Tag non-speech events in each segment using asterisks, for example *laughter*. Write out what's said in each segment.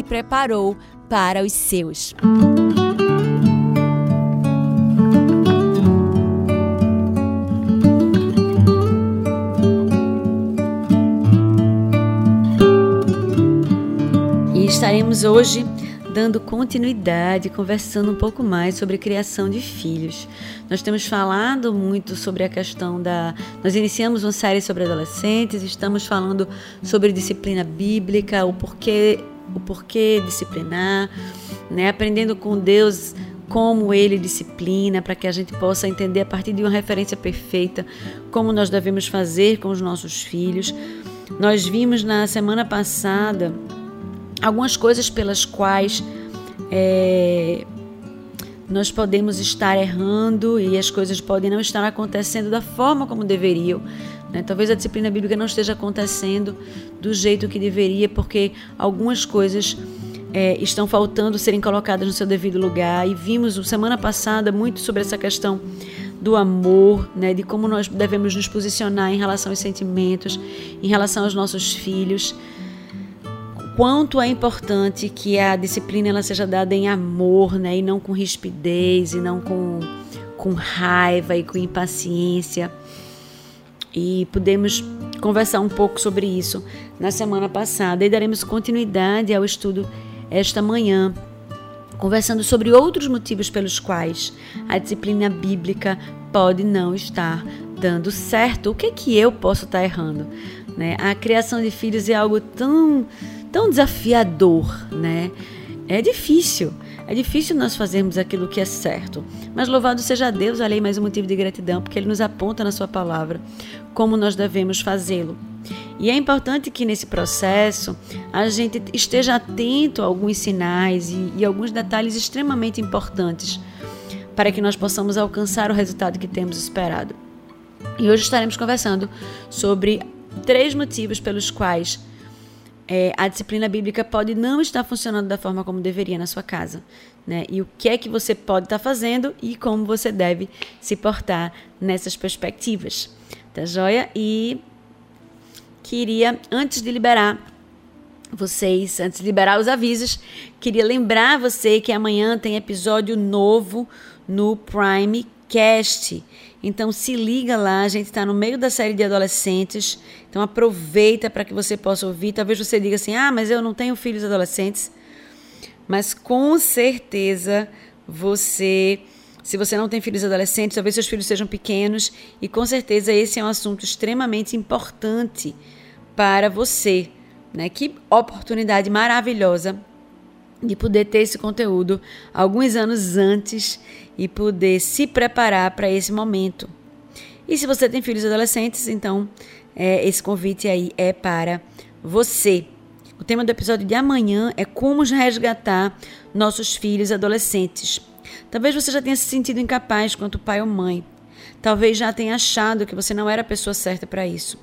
preparou para os seus. E estaremos hoje dando continuidade, conversando um pouco mais sobre criação de filhos. Nós temos falado muito sobre a questão da. Nós iniciamos uma série sobre adolescentes, estamos falando sobre disciplina bíblica, o porquê, o porquê disciplinar, né? aprendendo com Deus como ele disciplina, para que a gente possa entender a partir de uma referência perfeita como nós devemos fazer com os nossos filhos. Nós vimos na semana passada algumas coisas pelas quais é, nós podemos estar errando e as coisas podem não estar acontecendo da forma como deveriam. Né? Talvez a disciplina bíblica não esteja acontecendo do jeito que deveria, porque algumas coisas é, estão faltando serem colocadas no seu devido lugar. E vimos semana passada muito sobre essa questão do amor, né, de como nós devemos nos posicionar em relação aos sentimentos, em relação aos nossos filhos quanto é importante que a disciplina ela seja dada em amor, né, e não com rispidez, e não com, com raiva e com impaciência. E podemos conversar um pouco sobre isso na semana passada e daremos continuidade ao estudo esta manhã, conversando sobre outros motivos pelos quais a disciplina bíblica pode não estar dando certo. O que é que eu posso estar errando? Né? A criação de filhos é algo tão tão desafiador, né? É difícil, é difícil nós fazermos aquilo que é certo. Mas louvado seja Deus, além mais um motivo de gratidão, porque Ele nos aponta na Sua palavra como nós devemos fazê-lo. E é importante que nesse processo a gente esteja atento a alguns sinais e, e alguns detalhes extremamente importantes para que nós possamos alcançar o resultado que temos esperado. E hoje estaremos conversando sobre três motivos pelos quais é, a disciplina bíblica pode não estar funcionando da forma como deveria na sua casa. Né? E o que é que você pode estar fazendo e como você deve se portar nessas perspectivas. Tá joia? E queria, antes de liberar vocês, antes de liberar os avisos, queria lembrar você que amanhã tem episódio novo no Prime Cast. Então se liga lá, a gente está no meio da série de adolescentes, então aproveita para que você possa ouvir. Talvez você diga assim: ah, mas eu não tenho filhos adolescentes. Mas com certeza você, se você não tem filhos adolescentes, talvez seus filhos sejam pequenos, e com certeza esse é um assunto extremamente importante para você. Né? Que oportunidade maravilhosa de poder ter esse conteúdo alguns anos antes e poder se preparar para esse momento. E se você tem filhos adolescentes, então é, esse convite aí é para você. O tema do episódio de amanhã é como resgatar nossos filhos adolescentes. Talvez você já tenha se sentido incapaz quanto pai ou mãe. Talvez já tenha achado que você não era a pessoa certa para isso.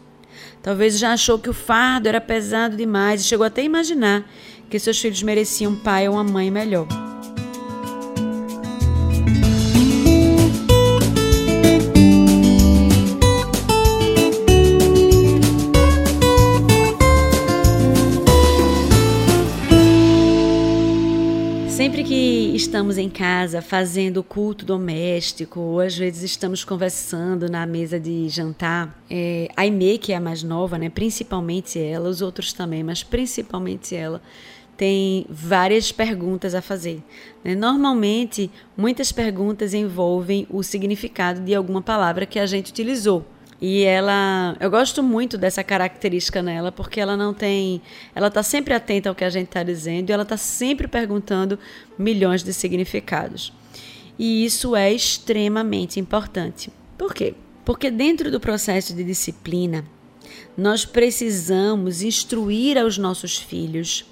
Talvez já achou que o fardo era pesado demais e chegou até a imaginar que seus filhos mereciam um pai ou uma mãe melhor. Sempre que estamos em casa fazendo culto doméstico, ou às vezes estamos conversando na mesa de jantar, é, a Aimee, que é a mais nova, né, principalmente ela, os outros também, mas principalmente ela, tem várias perguntas a fazer. Né? Normalmente, muitas perguntas envolvem o significado de alguma palavra que a gente utilizou. E ela, eu gosto muito dessa característica nela, porque ela não tem, ela está sempre atenta ao que a gente está dizendo e ela está sempre perguntando milhões de significados. E isso é extremamente importante. Por quê? Porque dentro do processo de disciplina, nós precisamos instruir aos nossos filhos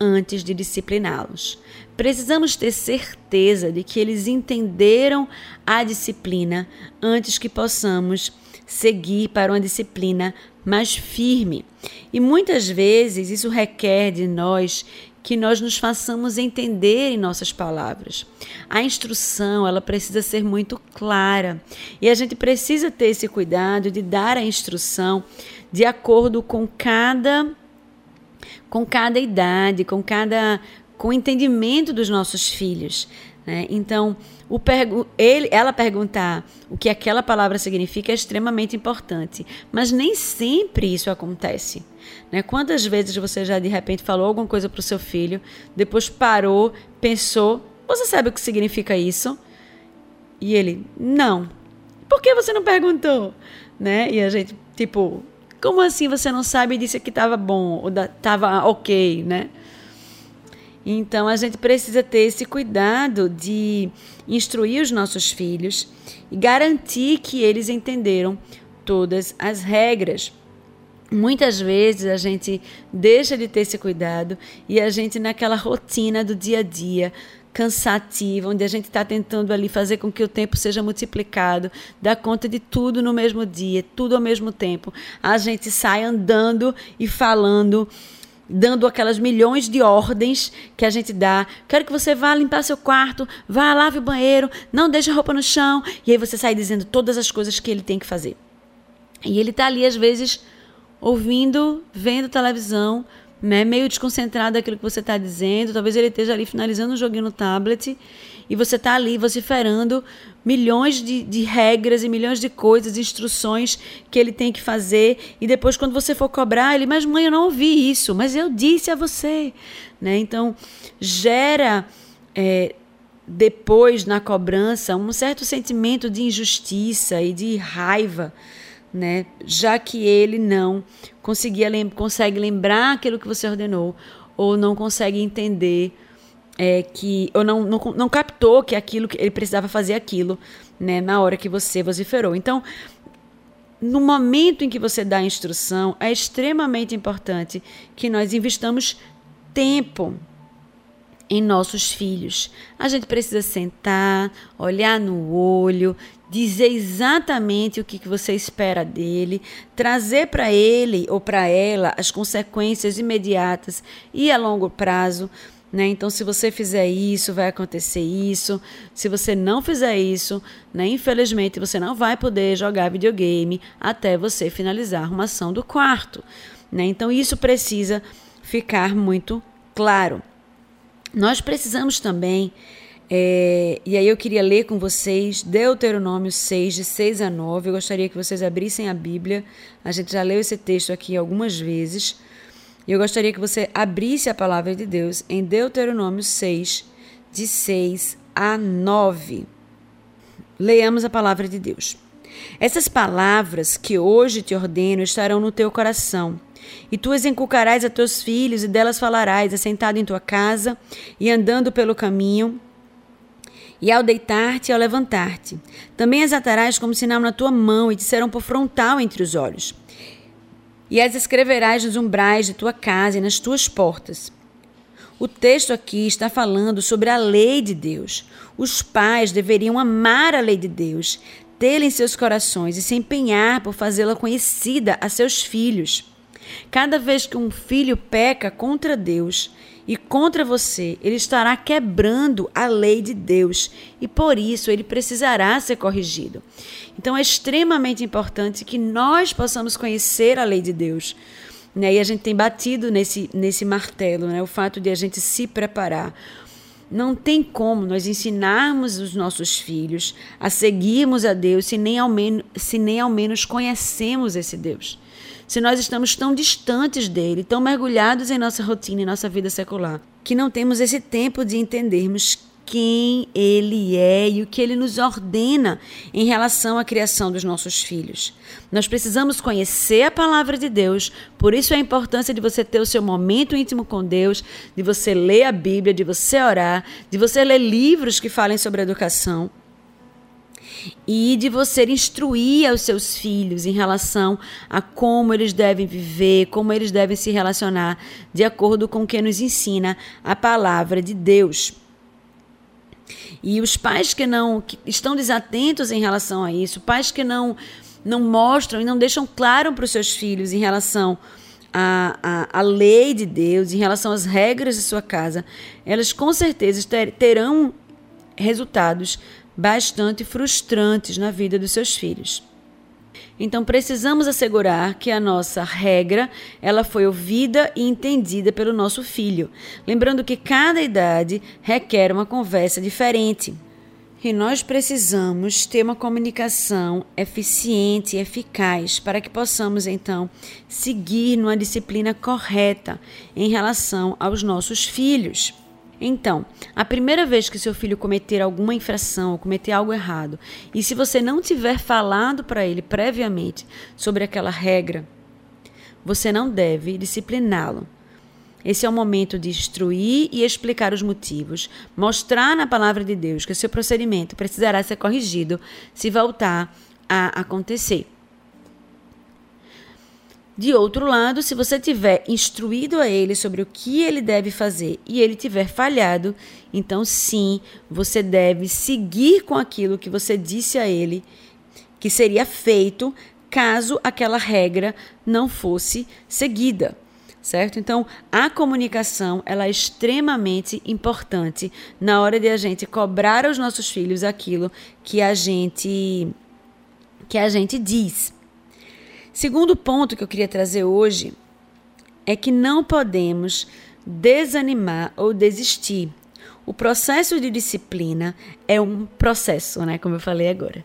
antes de discipliná-los. Precisamos ter certeza de que eles entenderam a disciplina antes que possamos seguir para uma disciplina mais firme. E muitas vezes isso requer de nós que nós nos façamos entender em nossas palavras. A instrução, ela precisa ser muito clara, e a gente precisa ter esse cuidado de dar a instrução de acordo com cada com cada idade, com cada com o entendimento dos nossos filhos. Né? Então, pergu ele, ela perguntar o que aquela palavra significa é extremamente importante, mas nem sempre isso acontece. Né? Quantas vezes você já de repente falou alguma coisa para o seu filho, depois parou, pensou, você sabe o que significa isso? E ele, não. Por que você não perguntou? Né? E a gente, tipo, como assim você não sabe e disse que estava bom ou estava ok, né? Então a gente precisa ter esse cuidado de instruir os nossos filhos e garantir que eles entenderam todas as regras. Muitas vezes a gente deixa de ter esse cuidado e a gente, naquela rotina do dia a dia, cansativa, onde a gente está tentando ali fazer com que o tempo seja multiplicado, dar conta de tudo no mesmo dia, tudo ao mesmo tempo, a gente sai andando e falando dando aquelas milhões de ordens que a gente dá. Quero que você vá limpar seu quarto, vá lave o banheiro, não deixe a roupa no chão. E aí você sai dizendo todas as coisas que ele tem que fazer. E ele está ali, às vezes, ouvindo, vendo televisão, né, meio desconcentrado daquilo que você está dizendo. Talvez ele esteja ali finalizando um joguinho no tablet e você está ali vociferando milhões de, de, regras e milhões de coisas, instruções que ele tem que fazer. E depois, quando você for cobrar, ele, mas mãe, eu não ouvi isso, mas eu disse a você. Né? Então, gera. É, depois na cobrança um certo sentimento de injustiça e de raiva, né? Já que ele não conseguia lem consegue lembrar aquilo que você ordenou ou não consegue entender é, que ou não, não, não captou que aquilo que ele precisava fazer aquilo, né, na hora que você vociferou. Então, no momento em que você dá a instrução, é extremamente importante que nós investamos tempo em nossos filhos. A gente precisa sentar, olhar no olho, dizer exatamente o que, que você espera dele, trazer para ele ou para ela as consequências imediatas e a longo prazo né? Então, se você fizer isso, vai acontecer isso. Se você não fizer isso, né, infelizmente você não vai poder jogar videogame até você finalizar a arrumação do quarto. Né? Então, isso precisa ficar muito claro. Nós precisamos também, é, e aí eu queria ler com vocês Deuteronômio 6, de 6 a 9. Eu gostaria que vocês abrissem a Bíblia. A gente já leu esse texto aqui algumas vezes. E eu gostaria que você abrisse a palavra de Deus em Deuteronômio 6, de 6 a 9. Leamos a palavra de Deus. Essas palavras que hoje te ordeno estarão no teu coração, e tu as inculcarás a teus filhos, e delas falarás, assentado em tua casa e andando pelo caminho, e ao deitar-te e ao levantar-te. Também as atarás como sinal na tua mão, e te serão por frontal entre os olhos e as escreverás nos umbrais de tua casa e nas tuas portas. O texto aqui está falando sobre a lei de Deus. Os pais deveriam amar a lei de Deus, tê-la em seus corações e se empenhar por fazê-la conhecida a seus filhos. Cada vez que um filho peca contra Deus e contra você, ele estará quebrando a lei de Deus e por isso ele precisará ser corrigido. Então é extremamente importante que nós possamos conhecer a lei de Deus. Né? E a gente tem batido nesse, nesse martelo, né? o fato de a gente se preparar. Não tem como nós ensinarmos os nossos filhos a seguirmos a Deus se nem ao menos, se nem ao menos conhecemos esse Deus. Se nós estamos tão distantes dele, tão mergulhados em nossa rotina e nossa vida secular, que não temos esse tempo de entendermos quem Ele é e o que Ele nos ordena em relação à criação dos nossos filhos. Nós precisamos conhecer a palavra de Deus, por isso a importância de você ter o seu momento íntimo com Deus, de você ler a Bíblia, de você orar, de você ler livros que falem sobre educação e de você instruir os seus filhos em relação a como eles devem viver, como eles devem se relacionar, de acordo com o que nos ensina a palavra de Deus. E os pais que não que estão desatentos em relação a isso, pais que não não mostram e não deixam claro para os seus filhos em relação à, à, à lei de Deus, em relação às regras de sua casa, elas com certeza ter, terão resultados bastante frustrantes na vida dos seus filhos. Então precisamos assegurar que a nossa regra, ela foi ouvida e entendida pelo nosso filho, lembrando que cada idade requer uma conversa diferente. E nós precisamos ter uma comunicação eficiente e eficaz para que possamos então seguir numa disciplina correta em relação aos nossos filhos. Então, a primeira vez que seu filho cometer alguma infração ou cometer algo errado, e se você não tiver falado para ele previamente sobre aquela regra, você não deve discipliná-lo. Esse é o momento de instruir e explicar os motivos, mostrar na palavra de Deus que seu procedimento precisará ser corrigido se voltar a acontecer. De outro lado, se você tiver instruído a ele sobre o que ele deve fazer e ele tiver falhado, então sim, você deve seguir com aquilo que você disse a ele que seria feito caso aquela regra não fosse seguida. Certo? Então, a comunicação ela é extremamente importante na hora de a gente cobrar aos nossos filhos aquilo que a gente que a gente diz. Segundo ponto que eu queria trazer hoje é que não podemos desanimar ou desistir. O processo de disciplina é um processo, né, como eu falei agora.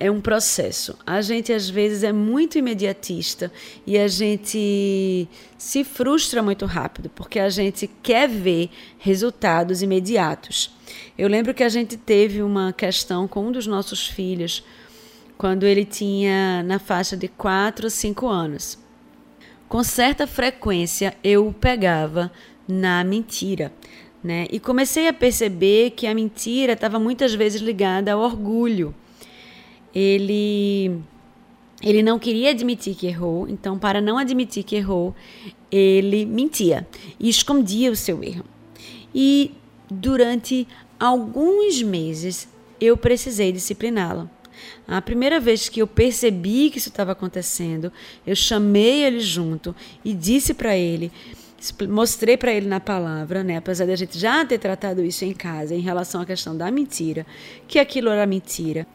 É um processo. A gente às vezes é muito imediatista e a gente se frustra muito rápido, porque a gente quer ver resultados imediatos. Eu lembro que a gente teve uma questão com um dos nossos filhos quando ele tinha na faixa de 4 ou 5 anos. Com certa frequência eu o pegava na mentira, né? E comecei a perceber que a mentira estava muitas vezes ligada ao orgulho. Ele ele não queria admitir que errou, então para não admitir que errou, ele mentia e escondia o seu erro. E durante alguns meses eu precisei discipliná-lo. A primeira vez que eu percebi que isso estava acontecendo, eu chamei ele junto e disse para ele, mostrei para ele na palavra, né, apesar de a gente já ter tratado isso em casa em relação à questão da mentira, que aquilo era mentira,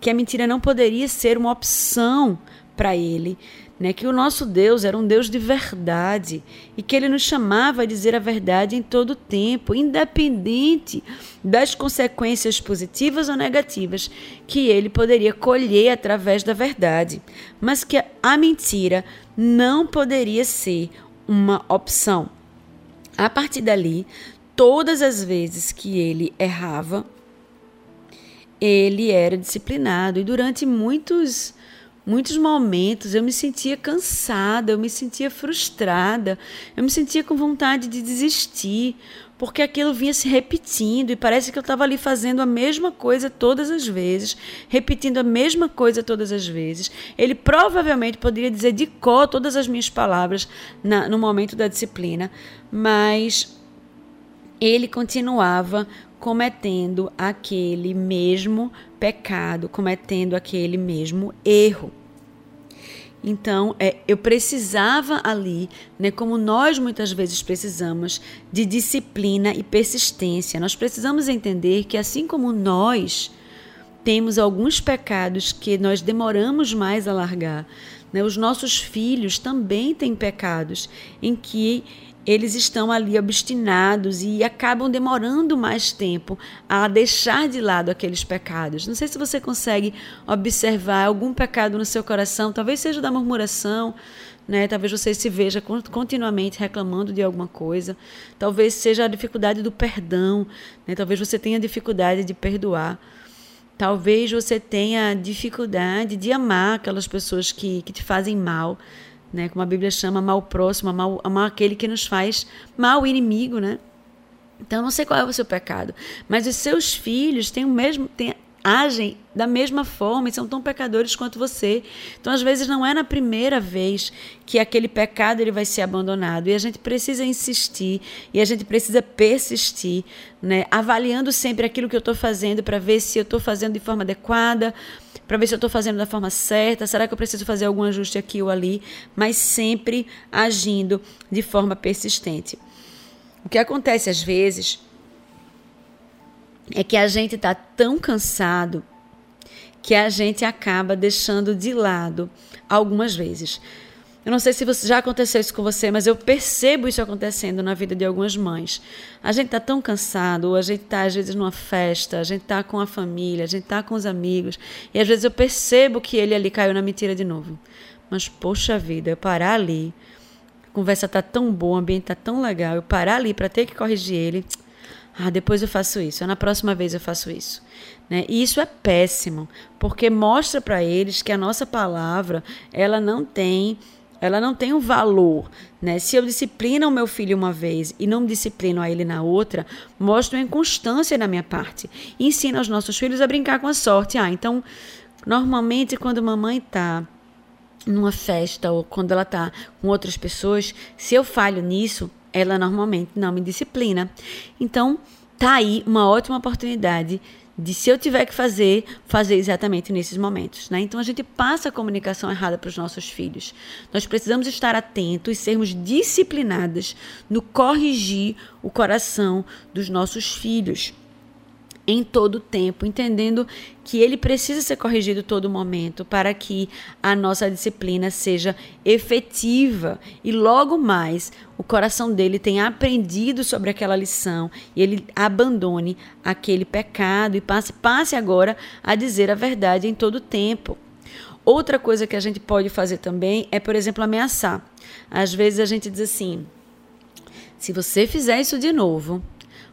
que a mentira não poderia ser uma opção para ele, né, que o nosso Deus era um Deus de verdade e que ele nos chamava a dizer a verdade em todo o tempo, independente das consequências positivas ou negativas que ele poderia colher através da verdade, mas que a mentira não poderia ser uma opção. A partir dali, todas as vezes que ele errava, ele era disciplinado e durante muitos muitos momentos eu me sentia cansada, eu me sentia frustrada, eu me sentia com vontade de desistir, porque aquilo vinha se repetindo e parece que eu estava ali fazendo a mesma coisa todas as vezes, repetindo a mesma coisa todas as vezes. Ele provavelmente poderia dizer de cor todas as minhas palavras na, no momento da disciplina, mas ele continuava cometendo aquele mesmo pecado, cometendo aquele mesmo erro. Então, é, eu precisava ali, né, como nós muitas vezes precisamos, de disciplina e persistência. Nós precisamos entender que, assim como nós temos alguns pecados que nós demoramos mais a largar, né, os nossos filhos também têm pecados em que eles estão ali obstinados e acabam demorando mais tempo a deixar de lado aqueles pecados. Não sei se você consegue observar algum pecado no seu coração, talvez seja da murmuração, né? Talvez você se veja continuamente reclamando de alguma coisa, talvez seja a dificuldade do perdão, né? Talvez você tenha dificuldade de perdoar. Talvez você tenha dificuldade de amar aquelas pessoas que, que te fazem mal né? Como a Bíblia chama, mal próximo, mal, mal aquele que nos faz mal, inimigo, né? Então, não sei qual é o seu pecado, mas os seus filhos têm o mesmo, têm, agem da mesma forma e são tão pecadores quanto você. Então, às vezes, não é na primeira vez que aquele pecado ele vai ser abandonado. E a gente precisa insistir e a gente precisa persistir, né? avaliando sempre aquilo que eu estou fazendo para ver se eu estou fazendo de forma adequada, para ver se eu estou fazendo da forma certa, será que eu preciso fazer algum ajuste aqui ou ali, mas sempre agindo de forma persistente. O que acontece às vezes é que a gente está tão cansado que a gente acaba deixando de lado algumas vezes. Eu não sei se você, já aconteceu isso com você, mas eu percebo isso acontecendo na vida de algumas mães. A gente está tão cansado, ou a gente está às vezes numa festa, a gente está com a família, a gente está com os amigos, e às vezes eu percebo que ele ali caiu na mentira de novo. Mas poxa vida, eu parar ali, a conversa está tão boa, o ambiente está tão legal, eu parar ali para ter que corrigir ele, ah, depois eu faço isso, na próxima vez eu faço isso. Né? E isso é péssimo, porque mostra para eles que a nossa palavra ela não tem ela não tem um valor, né? Se eu disciplino o meu filho uma vez e não disciplino a ele na outra, mostra uma inconstância na minha parte. Ensina os nossos filhos a brincar com a sorte. Ah, então, normalmente quando mamãe tá numa festa ou quando ela tá com outras pessoas, se eu falho nisso, ela normalmente não me disciplina. Então, tá aí uma ótima oportunidade de se eu tiver que fazer, fazer exatamente nesses momentos. Né? Então a gente passa a comunicação errada para os nossos filhos. Nós precisamos estar atentos e sermos disciplinadas no corrigir o coração dos nossos filhos em todo tempo, entendendo que ele precisa ser corrigido todo momento para que a nossa disciplina seja efetiva e logo mais o coração dele tenha aprendido sobre aquela lição e ele abandone aquele pecado e passe, passe agora a dizer a verdade em todo tempo. Outra coisa que a gente pode fazer também é, por exemplo, ameaçar. Às vezes a gente diz assim: se você fizer isso de novo,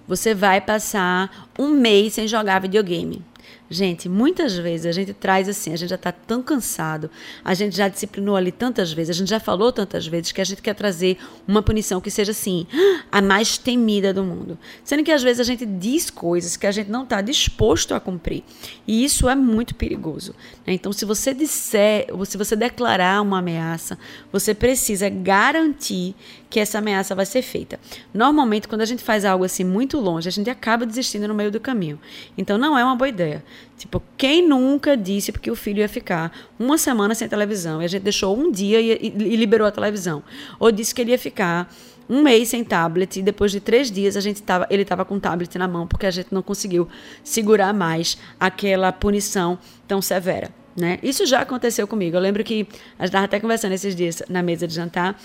você vai passar um mês sem jogar videogame. Gente, muitas vezes a gente traz assim, a gente já está tão cansado, a gente já disciplinou ali tantas vezes, a gente já falou tantas vezes que a gente quer trazer uma punição que seja assim, a mais temida do mundo. Sendo que às vezes a gente diz coisas que a gente não está disposto a cumprir. E isso é muito perigoso. Né? Então, se você disser, ou se você declarar uma ameaça, você precisa garantir que essa ameaça vai ser feita. Normalmente, quando a gente faz algo assim muito longe, a gente acaba desistindo no meio do caminho. Então, não é uma boa ideia. Tipo, quem nunca disse porque o filho ia ficar uma semana sem televisão e a gente deixou um dia e, e liberou a televisão? Ou disse que ele ia ficar um mês sem tablet e depois de três dias a gente tava, ele estava com o tablet na mão porque a gente não conseguiu segurar mais aquela punição tão severa. Né? Isso já aconteceu comigo. Eu lembro que a gente estava até conversando esses dias na mesa de jantar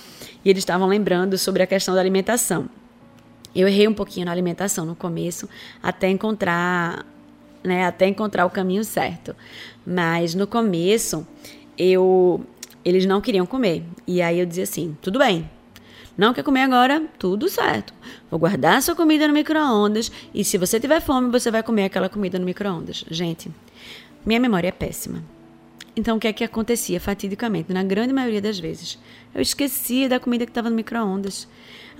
e eles estavam lembrando sobre a questão da alimentação. Eu errei um pouquinho na alimentação no começo, até encontrar, né, até encontrar o caminho certo. Mas no começo, eu eles não queriam comer. E aí eu dizia assim: "Tudo bem. Não quer comer agora? Tudo certo. Vou guardar sua comida no micro-ondas e se você tiver fome, você vai comer aquela comida no micro-ondas". Gente, minha memória é péssima. Então, o que é que acontecia fatidicamente? Na grande maioria das vezes, eu esquecia da comida que estava no micro-ondas.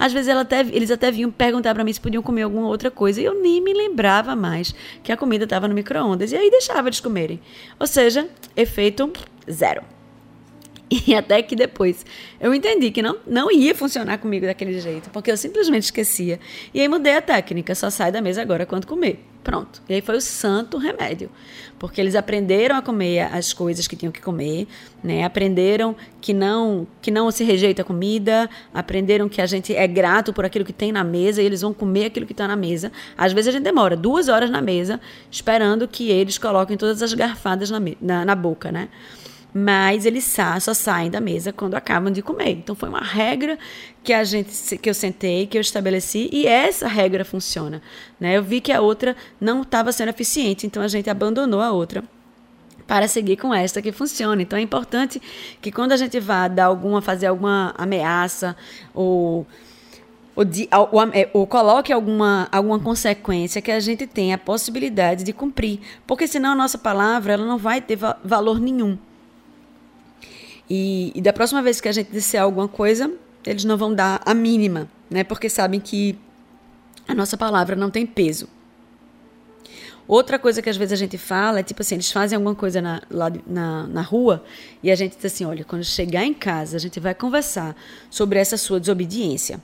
Às vezes até, eles até vinham perguntar para mim se podiam comer alguma outra coisa e eu nem me lembrava mais que a comida estava no micro-ondas. E aí deixava eles comerem. Ou seja, efeito zero. *laughs* E até que depois eu entendi que não, não ia funcionar comigo daquele jeito, porque eu simplesmente esquecia. E aí mudei a técnica, só sai da mesa agora quando comer. Pronto. E aí foi o santo remédio. Porque eles aprenderam a comer as coisas que tinham que comer, né? Aprenderam que não que não se rejeita a comida, aprenderam que a gente é grato por aquilo que tem na mesa e eles vão comer aquilo que está na mesa. Às vezes a gente demora duas horas na mesa esperando que eles coloquem todas as garfadas na, na, na boca, né? Mas eles só saem da mesa quando acabam de comer. Então foi uma regra que a gente que eu sentei, que eu estabeleci e essa regra funciona, né? Eu vi que a outra não estava sendo eficiente, então a gente abandonou a outra para seguir com esta que funciona. Então é importante que quando a gente vá dar alguma fazer alguma ameaça ou ou, de, ou, é, ou, coloque alguma, alguma consequência que a gente tenha a possibilidade de cumprir, porque senão a nossa palavra ela não vai ter va valor nenhum. E, e da próxima vez que a gente disser alguma coisa, eles não vão dar a mínima, né? Porque sabem que a nossa palavra não tem peso. Outra coisa que às vezes a gente fala é tipo assim, eles fazem alguma coisa na, lá na, na rua e a gente diz assim, olha, quando chegar em casa a gente vai conversar sobre essa sua desobediência.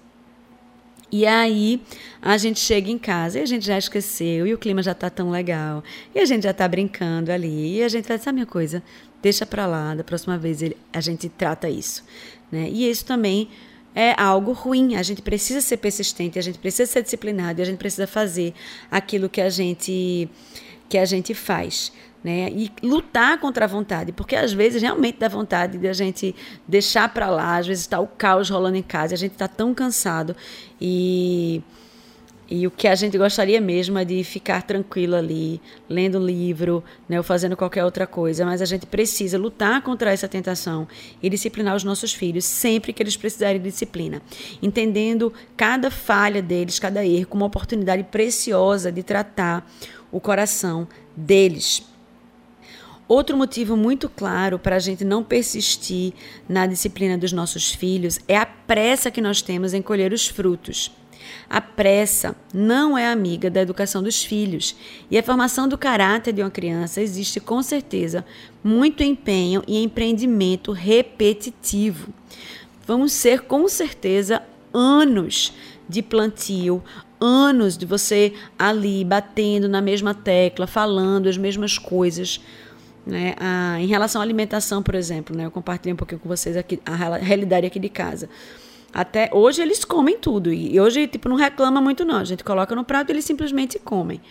E aí a gente chega em casa e a gente já esqueceu e o clima já está tão legal e a gente já está brincando ali e a gente vai sabe minha coisa, deixa para lá, da próxima vez ele, a gente trata isso. Né? E isso também é algo ruim. A gente precisa ser persistente, a gente precisa ser disciplinado, a gente precisa fazer aquilo que a gente que a gente faz. Né? E lutar contra a vontade, porque às vezes realmente dá vontade de a gente deixar para lá, às vezes está o caos rolando em casa, a gente está tão cansado e e o que a gente gostaria mesmo é de ficar tranquilo ali, lendo um livro, né, ou fazendo qualquer outra coisa, mas a gente precisa lutar contra essa tentação e disciplinar os nossos filhos sempre que eles precisarem de disciplina, entendendo cada falha deles, cada erro como uma oportunidade preciosa de tratar o coração deles. Outro motivo muito claro para a gente não persistir na disciplina dos nossos filhos é a pressa que nós temos em colher os frutos. A pressa não é amiga da educação dos filhos e a formação do caráter de uma criança existe com certeza muito empenho e empreendimento repetitivo. Vamos ser com certeza anos de plantio, anos de você ali batendo na mesma tecla, falando as mesmas coisas. Né? Ah, em relação à alimentação, por exemplo, né? eu compartilhei um pouquinho com vocês aqui a realidade aqui de casa. Até hoje eles comem tudo. E hoje, tipo, não reclama muito, não. A gente coloca no prato e eles simplesmente comem.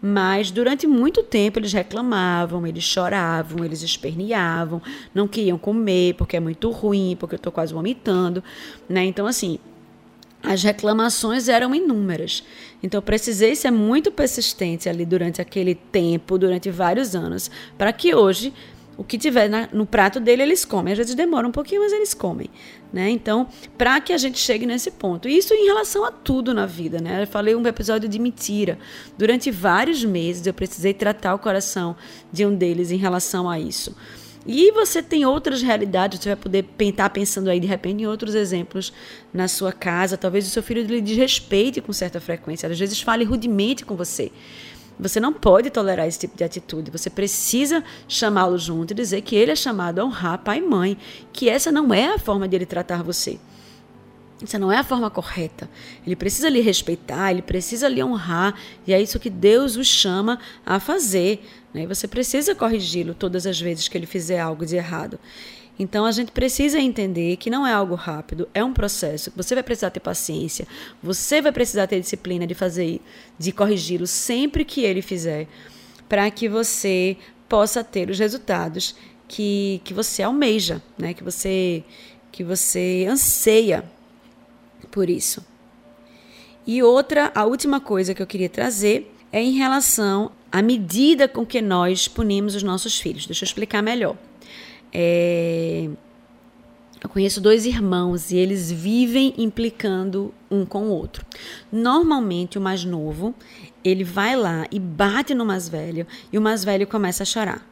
Mas durante muito tempo eles reclamavam, eles choravam, eles esperneavam, não queriam comer porque é muito ruim, porque eu estou quase vomitando, né? Então, assim, as reclamações eram inúmeras. Então, eu precisei ser muito persistente ali durante aquele tempo, durante vários anos, para que hoje o que tiver na, no prato dele eles comem. Às vezes demora um pouquinho, mas eles comem. Né? Então, para que a gente chegue nesse ponto. Isso em relação a tudo na vida. Né? Eu falei um episódio de mentira. Durante vários meses eu precisei tratar o coração de um deles em relação a isso. E você tem outras realidades, você vai poder estar pensando aí de repente em outros exemplos na sua casa. Talvez o seu filho lhe desrespeite com certa frequência, às vezes fale rudemente com você. Você não pode tolerar esse tipo de atitude. Você precisa chamá-lo junto e dizer que ele é chamado a honrar pai e mãe, que essa não é a forma de ele tratar você. Essa não é a forma correta. Ele precisa lhe respeitar, ele precisa lhe honrar, e é isso que Deus o chama a fazer. Né? Você precisa corrigi-lo todas as vezes que ele fizer algo de errado. Então a gente precisa entender que não é algo rápido, é um processo. Você vai precisar ter paciência, você vai precisar ter disciplina de fazer, de corrigi-lo sempre que ele fizer, para que você possa ter os resultados que, que você almeja, né? Que você que você anseia por isso. E outra, a última coisa que eu queria trazer é em relação à medida com que nós punimos os nossos filhos. Deixa eu explicar melhor. É... Eu conheço dois irmãos e eles vivem implicando um com o outro. Normalmente, o mais novo, ele vai lá e bate no mais velho e o mais velho começa a chorar.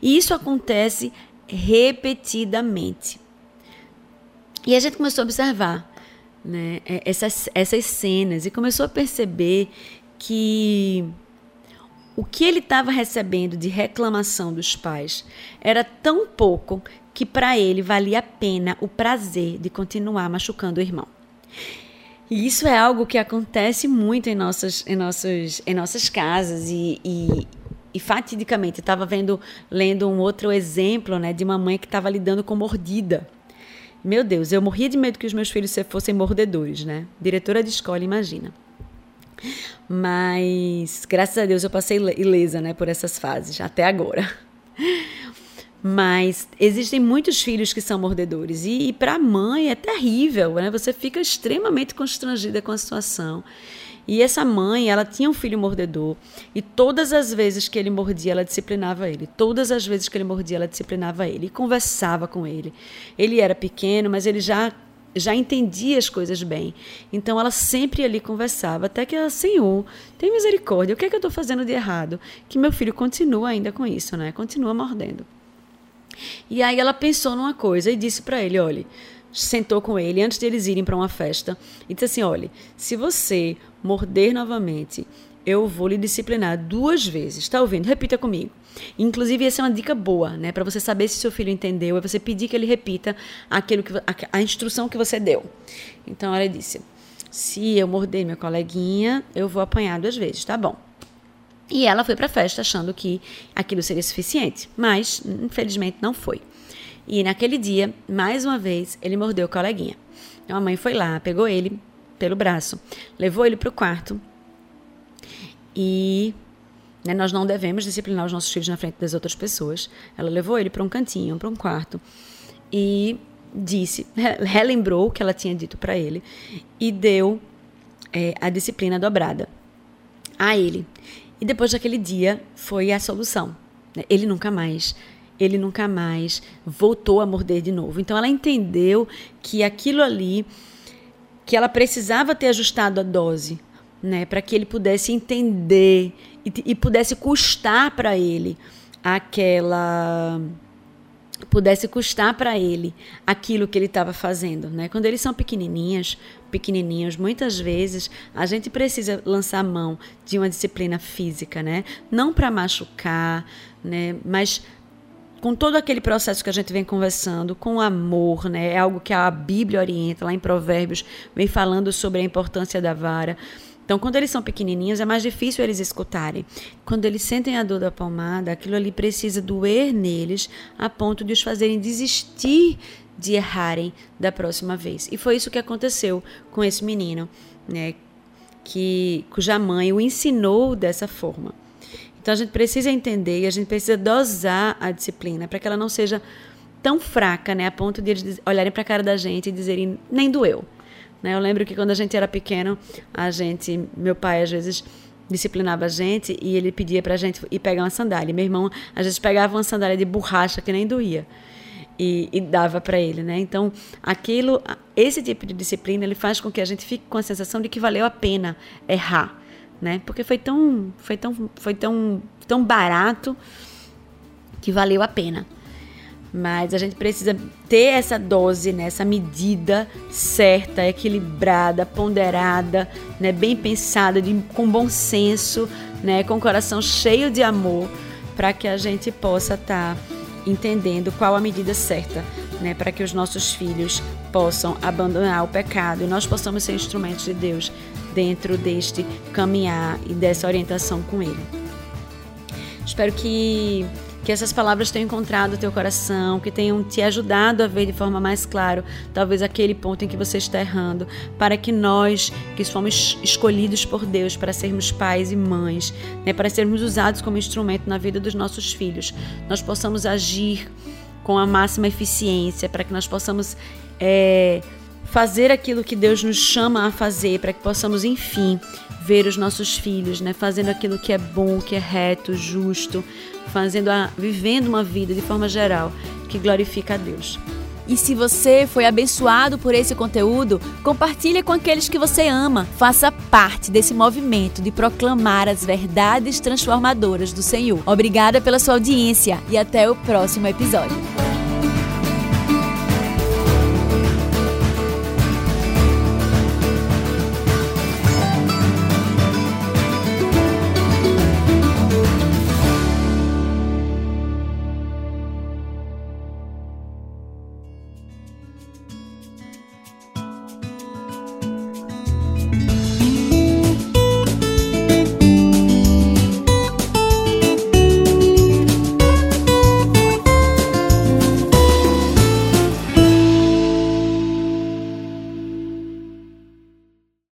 E isso acontece repetidamente. E a gente começou a observar né, é, essas, essas cenas e começou a perceber que o que ele estava recebendo de reclamação dos pais era tão pouco, que para ele valia a pena o prazer de continuar machucando o irmão. E isso é algo que acontece muito em nossas, em nossas, em nossas casas e, e, e fatidicamente estava vendo, lendo um outro exemplo, né, de uma mãe que estava lidando com mordida. Meu Deus, eu morria de medo que os meus filhos fossem mordedores, né? Diretora de escola, imagina. Mas graças a Deus eu passei ilesa, né, por essas fases até agora. Mas existem muitos filhos que são mordedores e, e para a mãe é terrível, né? Você fica extremamente constrangida com a situação. E essa mãe, ela tinha um filho mordedor e todas as vezes que ele mordia, ela disciplinava ele. Todas as vezes que ele mordia, ela disciplinava ele e conversava com ele. Ele era pequeno, mas ele já já entendia as coisas bem. Então ela sempre ali conversava, até que ela, Senhor, tem misericórdia, o que é que eu estou fazendo de errado? Que meu filho continua ainda com isso, né? Continua mordendo. E aí ela pensou numa coisa e disse para ele: olha, sentou com ele antes de eles irem para uma festa e disse assim: olha, se você morder novamente, eu vou lhe disciplinar duas vezes. Está ouvindo? Repita comigo. Inclusive, essa é uma dica boa, né? Para você saber se seu filho entendeu, é você pedir que ele repita aquilo que, a, a instrução que você deu. Então, ela disse: se eu morder minha coleguinha, eu vou apanhar duas vezes, tá bom? E ela foi para a festa achando que aquilo seria suficiente, mas infelizmente não foi. E naquele dia, mais uma vez, ele mordeu o coleguinha. Então a mãe foi lá, pegou ele pelo braço, levou ele para o quarto e né, nós não devemos disciplinar os nossos filhos na frente das outras pessoas. Ela levou ele para um cantinho, para um quarto e disse, relembrou o que ela tinha dito para ele e deu é, a disciplina dobrada a ele. E depois daquele dia foi a solução. Né? Ele nunca mais ele nunca mais voltou a morder de novo. Então ela entendeu que aquilo ali que ela precisava ter ajustado a dose, né, para que ele pudesse entender e, e pudesse custar para ele aquela pudesse custar para ele aquilo que ele estava fazendo, né? Quando eles são pequenininhas, pequenininhos, muitas vezes a gente precisa lançar mão de uma disciplina física, né? Não para machucar, né? Mas com todo aquele processo que a gente vem conversando, com amor, né? É algo que a Bíblia orienta lá em Provérbios, vem falando sobre a importância da vara. Então, quando eles são pequenininhos, é mais difícil eles escutarem. Quando eles sentem a dor da palmada, aquilo ali precisa doer neles a ponto de os fazerem desistir de errarem da próxima vez. E foi isso que aconteceu com esse menino, né? Que, cuja mãe o ensinou dessa forma. Então a gente precisa entender e a gente precisa dosar a disciplina para que ela não seja tão fraca, né, a ponto de eles olharem para a cara da gente e dizerem nem doeu. Né? Eu lembro que quando a gente era pequeno, a gente, meu pai às vezes disciplinava a gente e ele pedia para a gente ir pegar uma sandália. Meu irmão às vezes pegava uma sandália de borracha que nem doía. E, e, dava para ele, né? Então, aquilo, esse tipo de disciplina, ele faz com que a gente fique com a sensação de que valeu a pena errar, né? Porque foi tão, foi tão, foi tão, tão barato que valeu a pena. Mas a gente precisa ter essa dose, né, essa medida certa, equilibrada, ponderada, né, bem pensada, de, com bom senso, né, com o coração cheio de amor, para que a gente possa estar tá entendendo qual a medida certa, né, para que os nossos filhos possam abandonar o pecado e nós possamos ser instrumentos de Deus dentro deste caminhar e dessa orientação com Ele. Espero que que essas palavras tenham encontrado o teu coração, que tenham te ajudado a ver de forma mais clara, talvez aquele ponto em que você está errando, para que nós, que fomos escolhidos por Deus para sermos pais e mães, né, para sermos usados como instrumento na vida dos nossos filhos, nós possamos agir com a máxima eficiência, para que nós possamos é, fazer aquilo que Deus nos chama a fazer, para que possamos, enfim, ver os nossos filhos, né, fazendo aquilo que é bom, que é reto, justo, fazendo a, vivendo uma vida de forma geral que glorifica a Deus. E se você foi abençoado por esse conteúdo, compartilhe com aqueles que você ama. Faça parte desse movimento de proclamar as verdades transformadoras do Senhor. Obrigada pela sua audiência e até o próximo episódio.